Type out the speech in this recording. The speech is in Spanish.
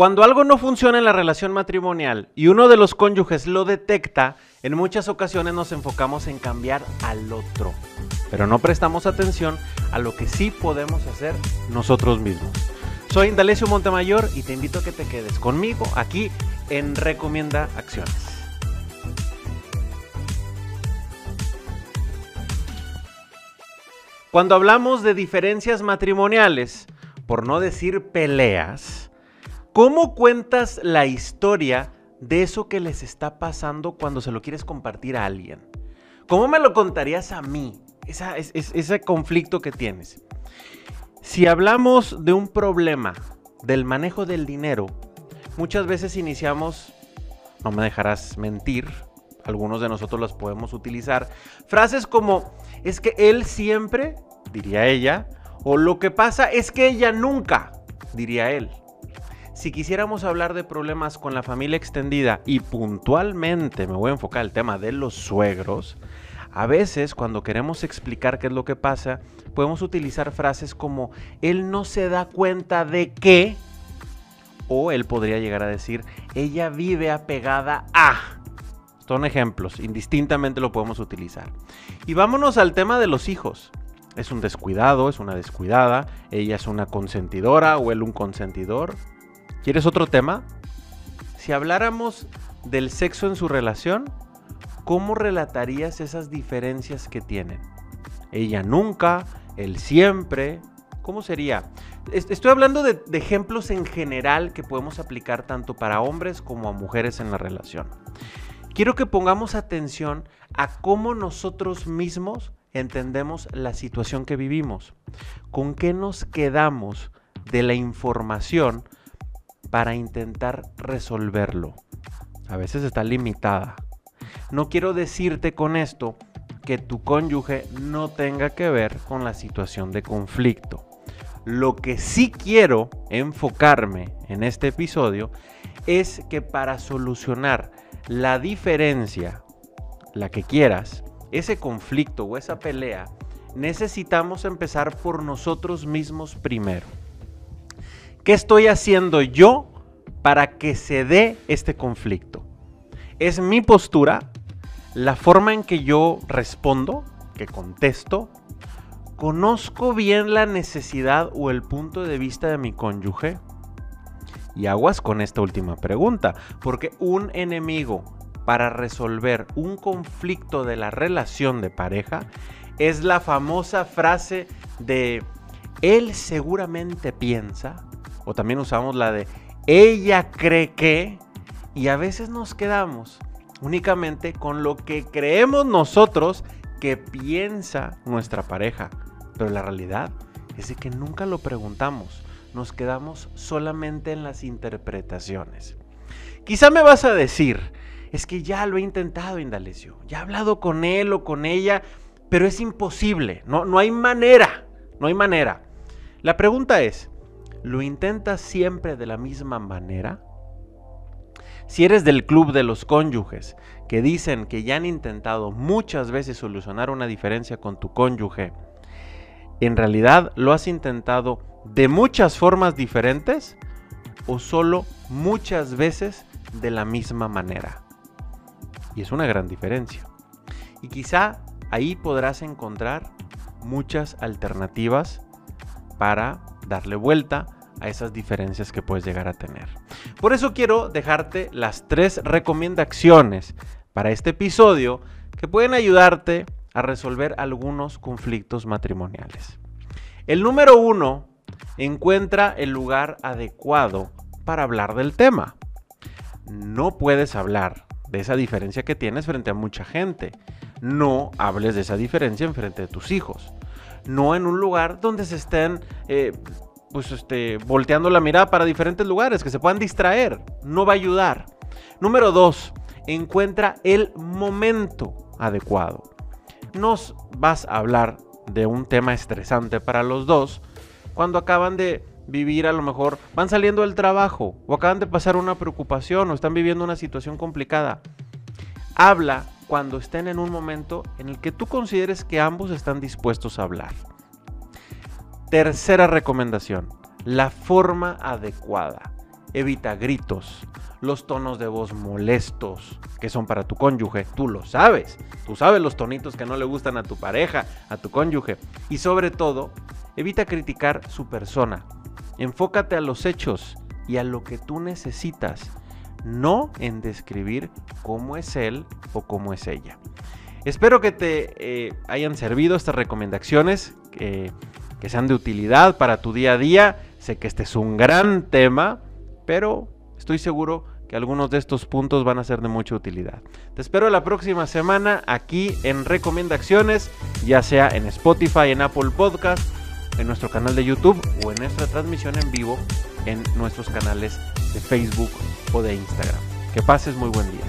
Cuando algo no funciona en la relación matrimonial y uno de los cónyuges lo detecta, en muchas ocasiones nos enfocamos en cambiar al otro, pero no prestamos atención a lo que sí podemos hacer nosotros mismos. Soy Indalecio Montemayor y te invito a que te quedes conmigo aquí en Recomienda Acciones. Cuando hablamos de diferencias matrimoniales, por no decir peleas, ¿cómo cuentas la historia de eso que les está pasando cuando se lo quieres compartir a alguien? ¿Cómo me lo contarías a mí? ese conflicto que tienes. Si hablamos de un problema del manejo del dinero, muchas veces iniciamos, no me dejarás mentir, algunos de nosotros las podemos utilizar, frases como, es que él siempre, diría ella, o lo que pasa es que ella nunca, diría él. Si quisiéramos hablar de problemas con la familia extendida y puntualmente me voy a enfocar el tema de los suegros, a veces cuando queremos explicar qué es lo que pasa, podemos utilizar frases como él no se da cuenta de que, o él podría llegar a decir, ella vive apegada a. Son ejemplos, indistintamente lo podemos utilizar. Y vámonos al tema de los hijos. Es un descuidado, es una descuidada, ella es una consentidora o él un consentidor. ¿Quieres otro tema? Si habláramos del sexo en su relación, ¿cómo relatarías esas diferencias que tienen? Ella nunca, él siempre. ¿Cómo sería? Estoy hablando de, de, ejemplos en general que podemos aplicar tanto para hombres como a mujeres en la relación quiero que pongamos atención a cómo nosotros mismos entendemos la situación que vivimos, con qué nos quedamos de la información para intentar resolverlo. A veces está limitada. No quiero decirte con esto que tu cónyuge no tenga que ver con la situación de conflicto. Lo que sí quiero enfocarme en este episodio es que para solucionar la diferencia, la que quieras, ese conflicto o esa pelea, necesitamos empezar por nosotros mismos primero. ¿Qué estoy haciendo yo para que se dé este conflicto? ¿Es mi postura? ¿La forma en que yo respondo, que contesto? ¿Conozco bien la necesidad o el punto de vista de mi cónyuge? Y aguas con esta última pregunta, porque un enemigo para resolver un conflicto de la relación de pareja es la famosa frase de él seguramente piensa, o también usamos la de ella cree que, y a veces nos quedamos únicamente con lo que creemos nosotros que piensa nuestra pareja, pero la realidad es de que nunca lo preguntamos. Nos quedamos solamente en las interpretaciones. Quizá me vas a decir, es que ya lo he intentado, Indalecio, ya he hablado con él o con ella, pero es imposible, no, no hay manera, no hay manera. La pregunta es, ¿lo intentas siempre de la misma manera? Si eres del club de los cónyuges que dicen que ya han intentado muchas veces solucionar una diferencia con tu cónyuge, ¿en realidad lo has intentado de muchas formas diferentes o solo muchas veces de la misma manera. Y es una gran diferencia. Y quizá ahí podrás encontrar muchas alternativas para darle vuelta a esas diferencias que puedes llegar a tener. Por eso quiero dejarte las tres recomendaciones para este episodio que pueden ayudarte a resolver algunos conflictos matrimoniales. El número uno encuentra el lugar adecuado para hablar del tema. No puedes hablar de esa diferencia que tienes frente a mucha gente. No hables de esa diferencia en frente de tus hijos. No en un lugar donde se estén eh, pues, este, volteando la mirada para diferentes lugares, que se puedan distraer. No va a ayudar. Número dos, encuentra el momento adecuado. Nos vas a hablar de un tema estresante para los dos cuando acaban de vivir a lo mejor, van saliendo del trabajo o acaban de pasar una preocupación o están viviendo una situación complicada. Habla cuando estén en un momento en el que tú consideres que ambos están dispuestos a hablar. Tercera recomendación, la forma adecuada. evita gritos, los tonos de voz molestos que son para tu cónyuge. Tú lo sabes. Tú sabes los tonitos que no le gustan a tu pareja, a tu cónyuge. Y sobre todo, evita criticar su persona. Enfócate a los hechos y a lo que tú necesitas, no en describir cómo es él o cómo es ella. Espero que te eh, hayan servido estas recomendaciones, que sean de utilidad para tu día a día. Sé que este es un gran tema, pero estoy seguro que algunos de estos puntos van a ser de mucha utilidad. Te espero la próxima semana aquí en Recomendaciones, ya sea en Spotify, en Apple Podcast, en nuestro canal de YouTube o en nuestra transmisión en vivo en nuestros canales de Facebook o de Instagram. Que pases muy buen día.